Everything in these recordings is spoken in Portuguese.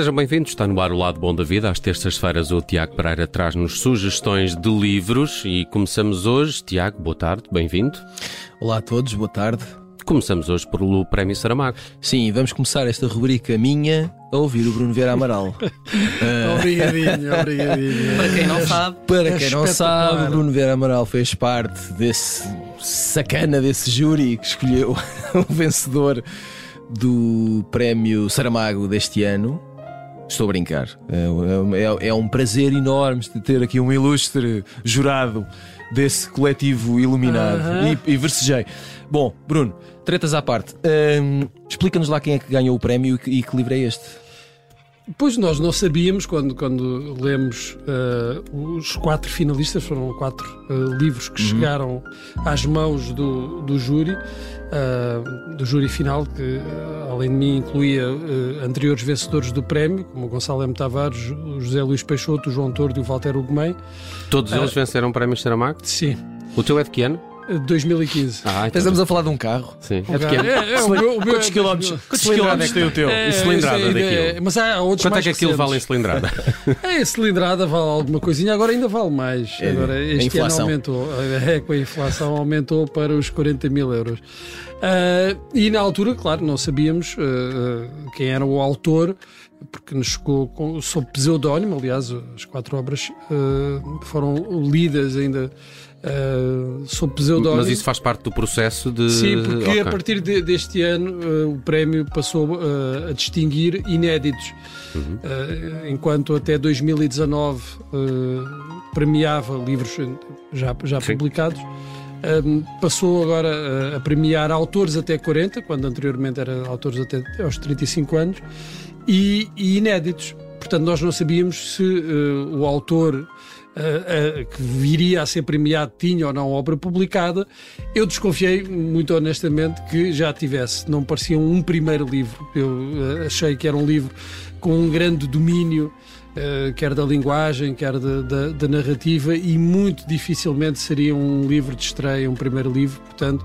Sejam bem-vindos, está no ar o Lado Bom da Vida. Às terças-feiras o Tiago Pereira traz-nos sugestões de livros e começamos hoje. Tiago, boa tarde, bem-vindo. Olá a todos, boa tarde. Começamos hoje pelo Prémio Saramago. Sim, vamos começar esta rubrica minha a ouvir o Bruno Vieira Amaral. uh... Obrigadinho, obrigadinho. Para quem não sabe, para é quem não sabe, o Bruno Vieira Amaral fez parte desse sacana desse júri que escolheu o vencedor do Prémio Saramago deste ano. Estou a brincar. É, é, é um prazer enorme ter aqui um ilustre jurado desse coletivo iluminado. E, e versejei. Bom, Bruno, tretas à parte. Hum, Explica-nos lá quem é que ganhou o prémio e que livro é este. Pois nós não sabíamos quando, quando lemos uh, os quatro finalistas, foram quatro uh, livros que uhum. chegaram às mãos do, do júri, uh, do júri final, que além de mim incluía anteriores vencedores do prémio, como o Gonçalo M. Tavares, o José Luís Peixoto, o João Tordo e o Walter Ugumem. Todos eles venceram o prémio Saramago? Sim. O teu é de que ano? 2015. Ah, então Estamos a falar de um carro. Sim. é pequeno. É, é, o meu, o meu quantos quilómetros, quantos quilómetros tem o teu? É, e cilindrada é, daquilo? É, mas há outros Quanto mais é que aquilo recentes. vale em cilindrada? É, cilindrada vale alguma coisinha, agora ainda vale mais. É, agora, este ano aumentou. É, com a inflação aumentou para os 40 mil euros. Uh, e na altura, claro, não sabíamos uh, quem era o autor, porque nos chegou com, sob pseudónimo. Aliás, as quatro obras uh, foram lidas ainda Uh, pseudónimo. Mas isso faz parte do processo de. Sim, porque okay. a partir de, deste ano uh, o prémio passou uh, a distinguir inéditos, uhum. enquanto até 2019 premiava livros já, já publicados. passou agora a premiar autores até 40, quando anteriormente era autores até aos 35 anos, e, e inéditos. Portanto, nós não sabíamos se o autor Uh, uh, que viria a ser premiado tinha ou não obra publicada, eu desconfiei, muito honestamente, que já tivesse. Não parecia um primeiro livro. Eu uh, achei que era um livro com um grande domínio. quer da linguagem, quer da, narrativa, e muito dificilmente seria um livro de estreia, um primeiro livro. Portanto,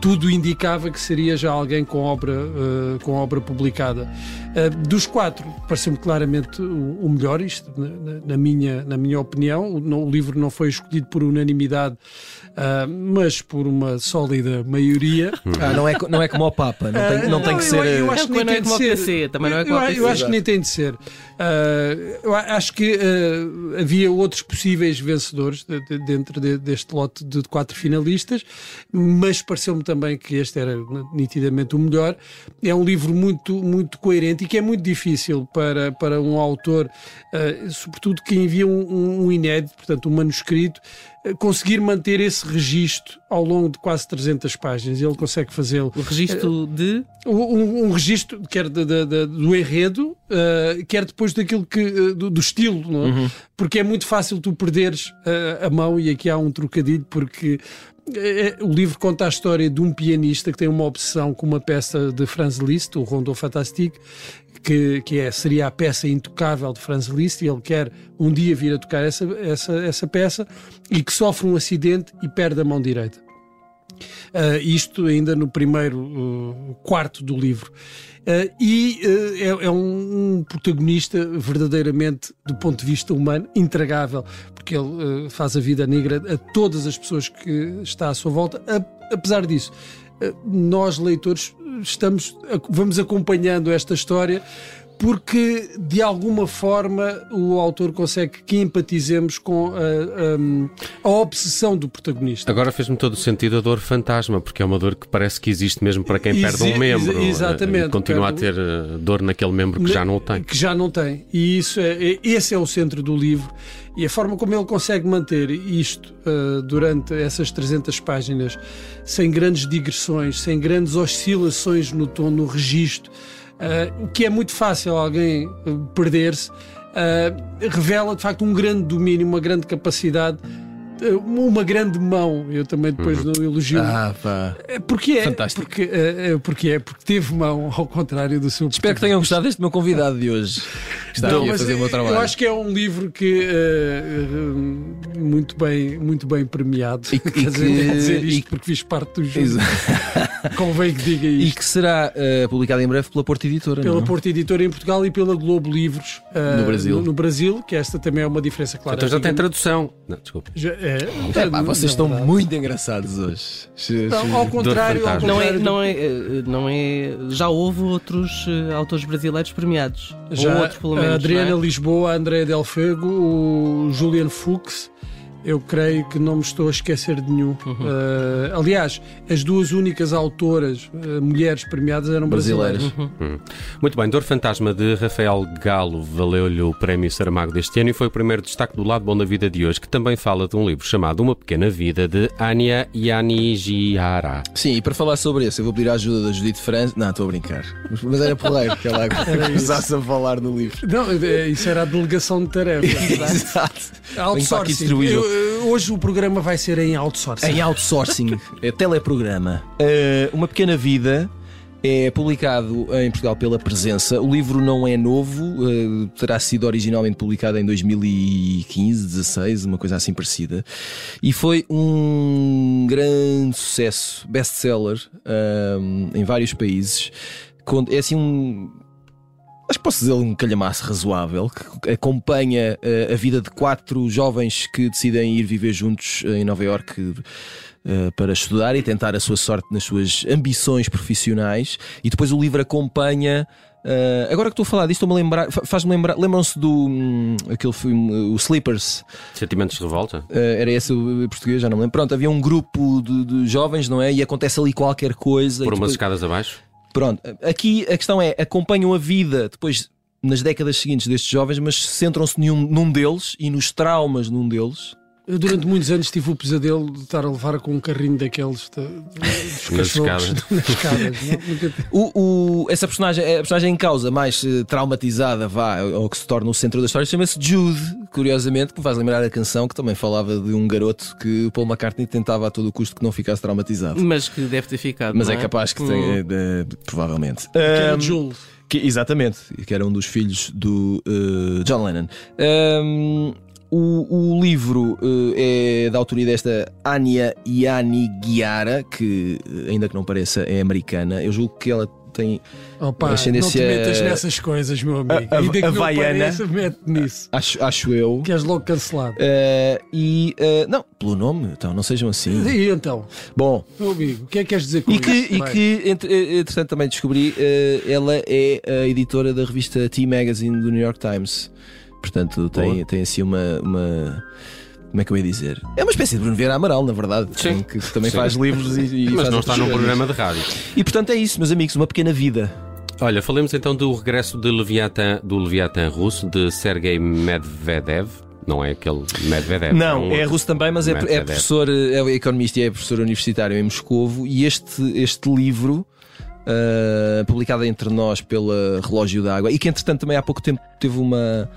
tudo indicava que seria já alguém com obra, com obra publicada. Dos quatro, pareceu-me claramente o, melhor, isto, na, na, minha, na minha opinião. O, o, livro não foi escolhido por unanimidade, mas por uma sólida maioria. Ah, não, é, não é como o Papa, não tem, não tem que ser. Eu, eu acho que nem não é como ser. PC, também não é como eu, eu acho que nem tem de ser. eu acho que havia outros possíveis vencedores de, de, dentro de, deste lote de quatro finalistas, mas pareceu-me também que este era nitidamente o melhor. É um livro muito, muito coerente e que é muito difícil para, para um autor, uh, sobretudo que envia um, um, inédito, portanto, um manuscrito, uh, conseguir manter esse registro ao longo de quase 300 páginas. Ele consegue fazê-lo. O registro uh, de? Um, um registro, quer de, de, de, do enredo, quer depois daquilo que. do, do estilo, não é? Uhum. Porque é muito fácil tu perderes a mão, e aqui há um trocadilho, porque o livro conta a história de um pianista que tem uma obsessão com uma peça de Franz Liszt, o Rondo Fantastique, que, que é, seria a peça intocável de Franz Liszt, e ele quer um dia vir a tocar essa, essa, essa peça e que sofre um acidente e perde a mão direita. Uh, isto ainda no primeiro uh, quarto do livro. Uh, e é, é um, um, protagonista verdadeiramente, do ponto de vista humano, intragável, porque ele faz a vida negra a todas as pessoas que está à sua volta. A, apesar disso, nós leitores estamos vamos acompanhando esta história porque de alguma forma o autor consegue que empatizemos com a, a, a obsessão do protagonista. Agora fez-me todo o sentido a dor fantasma, porque é uma dor que parece que existe mesmo para quem perde um membro. Exatamente. Continua a ter eh, dor naquele membro que já não tem. Que já não tem. E isso é, esse é o centro do livro. E a forma como ele consegue manter isto uh, durante essas 300 páginas, sem grandes digressões, sem grandes oscilações no tom, no registro, uh, que é muito fácil alguém perder-se, uh, revela de facto um grande domínio, uma grande capacidade uma grande mão. Eu também depois não elogio. Ah, pá. É Porque é, Fantástico. Porque, é, é, porque é, porque teve mão, ao contrário do seu. Espero que tenham gostado deste meu convidado de hoje. Está Não, aqui a fazer o meu eu- trabalho. Eu acho que é um livro que eh, muito bem, muito bem premiado. E- Quer e dizer, que- dizer isto e- porque fiz parte do jogo. Convém que diga E isto. que será eh, publicado em breve pela Porta Editora. Pela não? é? Porta Editora em Portugal e pela Globo Livros eh, No Brasil. No, no Brasil, que esta também é uma diferença clara. Então já tem tradução. Não, desculpa. Já- é, É, vocês estão verdade. muito engraçados hoje. Não, ao contrário, ao. Não é, não, é, eh, não é. Já houve outros eh, autores brasileiros premiados. Já Ou outros, pelo menos. a Adriana é? Lisboa, a Andréa Del Fego, o Julian Fuchs. Eu creio que não me estou a esquecer de nenhum. Uhum. Eh, aliás, as duas únicas autoras eh, mulheres premiadas eram brasileiras. Brasileiras. Muito bem, Dor Fantasma de Rafael Galo valeu-lhe o Prémio Saramago deste ano e foi o primeiro destaque do Lado Bom da Vida de hoje, que também fala de um livro chamado Uma Pequena Vida de Anya Yanigiara. Sim, e para falar sobre esse, eu vou pedir a ajuda da Judite França. Não, estou a brincar. Mas- era porreiro que ela começasse a falar no livro. Não, eh, isso era a delegação de tarefas. Exato. Para aqui outsourcing. Eu- hoje o programa vai ser em outsourcing. Em outsourcing, é teleprograma. Uh, Uma Pequena Vida é publicado em Portugal pela Presença. O livro não é novo, uh, terá sido originalmente publicado em 2015, 16, uma coisa assim parecida. E foi um grande sucesso, best-seller um, em vários países. É assim um. Acho que posso dizer um calhamaço razoável que acompanha eh, a vida de quatro jovens que decidem ir viver juntos eh, em Nova Iorque eh, para estudar e tentar a sua sorte nas suas ambições profissionais. E depois o livro acompanha. agora que estou a falar disto, estou-me a lembrar, fa- faz-me lembrar. Lembram-se do hum, aquele filme, o Sleepers? Sentimentos de revolta? Era esse o português, já não me lembro. Pronto, havia um grupo de, de jovens, não é? E acontece ali qualquer coisa. Por umas depois- escadas abaixo? Pronto, aqui a questão é: acompanham a vida depois nas décadas seguintes destes jovens, mas centram-se num, deles e nos traumas num deles. Eu durante muitos anos tive o pesadelo de estar a levar com um carrinho daqueles de, de- dos Nas cachorros escadas. nas escadas. O, o- essa personagem, a personagem em causa mais eh, traumatizada, vá, ou que se torna o centro da história, chama-se Jude, curiosamente, que me faz lembrar a canção que também falava de um garoto que o Paul McCartney tentava a todo o custo que não ficasse traumatizado. Mas que deve ter ficado. Mas não é capaz que Hum. tenha, eh, provavelmente. Aquele Ahm, Jules. Que- exatamente, que era um dos filhos do eh, John Lennon. Ahm, o, o livro eh, é da autoria desta Anya Yani Guiara, que, eh, ainda que não pareça, é americana. Eu julgo que ela tem, Opa, Ascendência- Não te metas nessas coisas, meu amigo. A- a- Ainda que não pareça, mete nisso. acho, acho eu. Que és logo cancelado. eh, e eh, não, pelo nome, então não sejam assim. E então, Bom, meu amigo, o que é que queres dizer com e que, isso? e Vai. que entre- entretanto também descobri, eh, ela é a editora da revista T Magazine do New York Times. Portanto, tem, Boa. tem assim uma, uma- Como é que eu ia dizer? É uma espécie de Bruno Vieira Amaral, na verdade. Sim. Que, também Sim. faz livros e, e Mas não está num programa de rádio. E portanto é isso, meus amigos, uma pequena vida. Olha, falemos então do regresso de Leviathan, do Leviathan russo, de Sergei Medvedev. Não é aquele Medvedev. Não, um é russo também, mas é, é professor, é economista e é professor universitário em Moscovo. E este, este livro, ah, publicado entre nós pela Relógio d'Água, e que entretanto também há pouco tempo teve uma.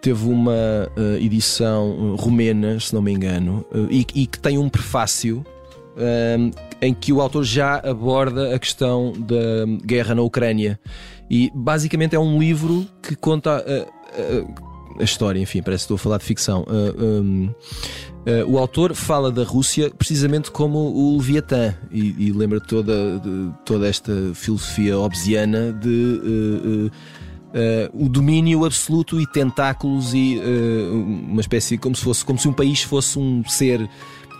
Teve uma ah, edição ah, romena, se não me engano, ah, e, e que tem um prefácio em que o autor já aborda a questão da guerra na Ucrânia. E basicamente é um livro que conta a, a- história, enfim, parece que estou a falar de ficção. Ah, um, ah, o autor fala da Rússia precisamente como o Leviatã e, e lembra toda, de- toda esta filosofia obsiana de. ah, ah, o domínio absoluto e tentáculos e ah, uma espécie como se fosse como se um país fosse um ser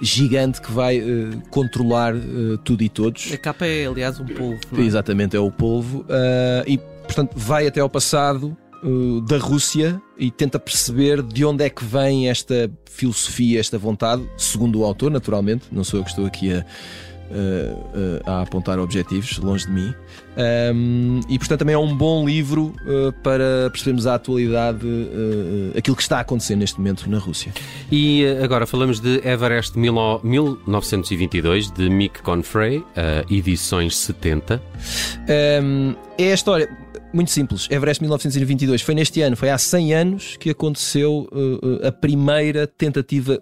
gigante que vai ah, controlar tudo e todos. A capa é, aliás, um polvo. não é? Exatamente, é o polvo. ah, e, portanto, vai até ao passado da Rússia e tenta perceber de onde é que vem esta filosofia, esta vontade, segundo o autor, naturalmente. Não sou eu que estou aqui a, a- a- apontar objetivos, longe de mim. Ahm, e, portanto, também é um bom livro ah, para percebermos a atualidade, aquilo que está a acontecer neste momento na Rússia. E eh, agora falamos de Everest mil- 1922, de Mick Confrey, eh, edições 70. Um, é a história muito simples. Everest 1922 foi neste ano, foi há 100 anos que aconteceu uh, uh, a primeira tentativa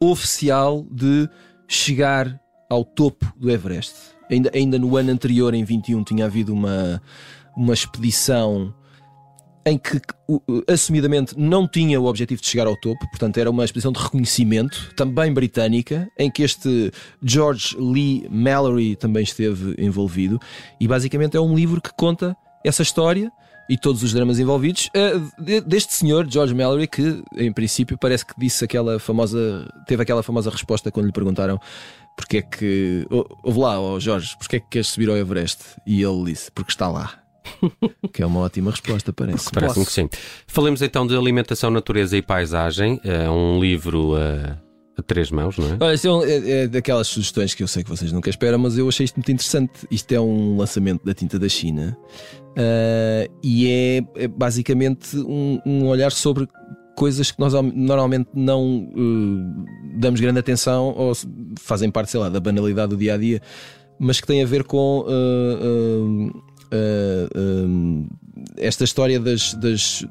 oficial de chegar ao topo do Everest. Ainda, ainda no ano anterior, em 21, tinha havido uma, uma expedição em que assumidamente não tinha o objetivo de chegar ao topo, portanto era uma expedição de reconhecimento, também britânica, em que este George Lee Mallory também esteve envolvido, e basicamente é um livro que conta essa história e todos os dramas envolvidos uh, deste senhor George Mallory que em princípio parece que disse aquela famosa teve aquela famosa resposta quando lhe perguntaram porque é que ouve lá oh Jorge porque é que queres subir ao Everest e ele disse porque está lá que é uma ótima resposta, parece. Parece-me que sim. Falemos então de alimentação, natureza e paisagem. É um livro a, a três mãos, não é? Olha, é, um, é, é, daquelas sugestões que eu sei que vocês nunca esperam, mas eu achei isto muito interessante. Isto é um lançamento da tinta da China uh, e é, é basicamente um, um, olhar sobre coisas que nós normalmente não uh, damos grande atenção ou fazem parte, sei lá, da banalidade do dia a dia, mas que tem a ver com. Uh, uh, esta história das, das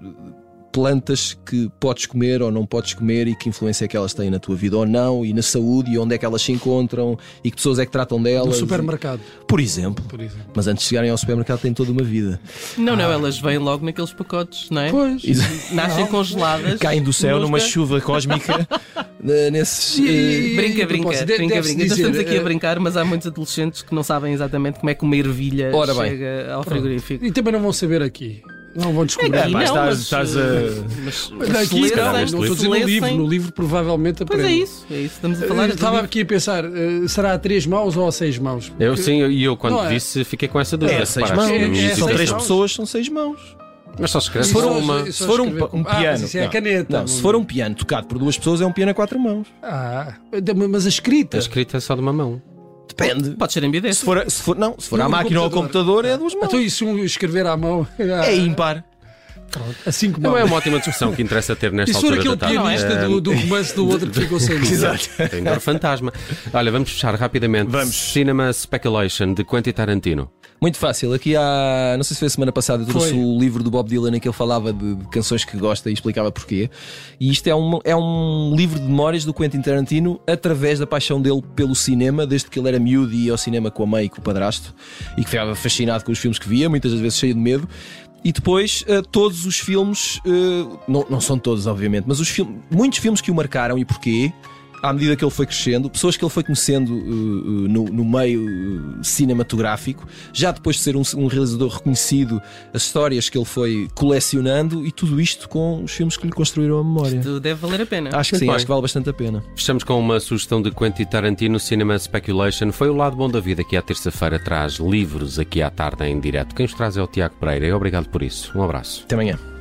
plantas que podes comer ou não podes comer e que influência é que elas têm na tua vida ou não, e na saúde, e onde é que elas se encontram, e que pessoas é que tratam delas. No supermercado. Por exemplo. Por exemplo. Mas antes de chegarem ao supermercado têm toda uma vida. Não, não, ah. elas vêm logo naqueles pacotes, não é? Pois. Nascem não. congeladas. Caem do céu numa chuva cósmica. nesses. E, brinca, brinca, brinca, brinca. Dizer, então estamos aqui a eh, brincar, mas há muitos adolescentes que não sabem exatamente como é que uma ervilha Ora chega bem. ao frigorífico. E também não vão saber aqui. Não vão descobrir. É, não, estás, estás a. Mas, mas aqui, não, não estou a dizer no livro. No livro provavelmente aprende. Pois é isso, é isso. Estamos a falar. Eu estava aqui a pensar, uh, será a três mãos ou a seis mãos? Eu sim, e eu quando é. disse fiquei com essa dúvida. É, seis mãos. É, são três pessoas, são seis mãos. Mas só se escreve se for, uma, se for um, um ah, piano. Ah, é caneta. Não, se for um piano tocado por duas pessoas, é um piano a quatro mãos. Ah, mas a escrita. A escrita é só de uma mão. Depende. Pode ser ambidestro. Se for, se for, não, se for à máquina ou ao computador, é duas mãos. Então, se um escrever à mão? É ímpar. Assim como não é uma ótima discussão que interessa ter nesta Isso altura aquele da tarde. pianista é... do, do romance do outro que ficou sem Exato. Tem fantasma. Olha, vamos fechar rapidamente. Vamos. Cinema Speculation de Quentin Tarantino. Muito fácil. Aqui há, não sei se foi a semana passada, eu trouxe foi. o livro do Bob Dylan em que ele falava de, de, canções que gosta e explicava porquê. E isto é um, é um livro de memórias do Quentin Tarantino através da paixão dele pelo cinema, desde que ele era miúdo e ia ao cinema com a mãe e com o padrasto e que ficava fascinado com os filmes que via, muitas das vezes cheio de medo. E depois, uh, todos os filmes, uh, não, não são todos, obviamente, mas os filmes, muitos filmes que o marcaram e porquê à medida que ele foi crescendo, pessoas que ele foi conhecendo uh, uh, no, no, meio uh, cinematográfico, já depois de ser um, um, realizador reconhecido, as histórias que ele foi colecionando e tudo isto com os filmes que lhe construíram a memória. Isto deve valer a pena. Acho que sim, acho que vale bastante a pena. Fechamos com uma sugestão de Quentin Tarantino, Cinema Speculation. Foi o lado bom da vida que à terça-feira traz livros aqui à tarde em direto. Quem os traz é o Tiago Pereira obrigado por isso. Um abraço. Até amanhã.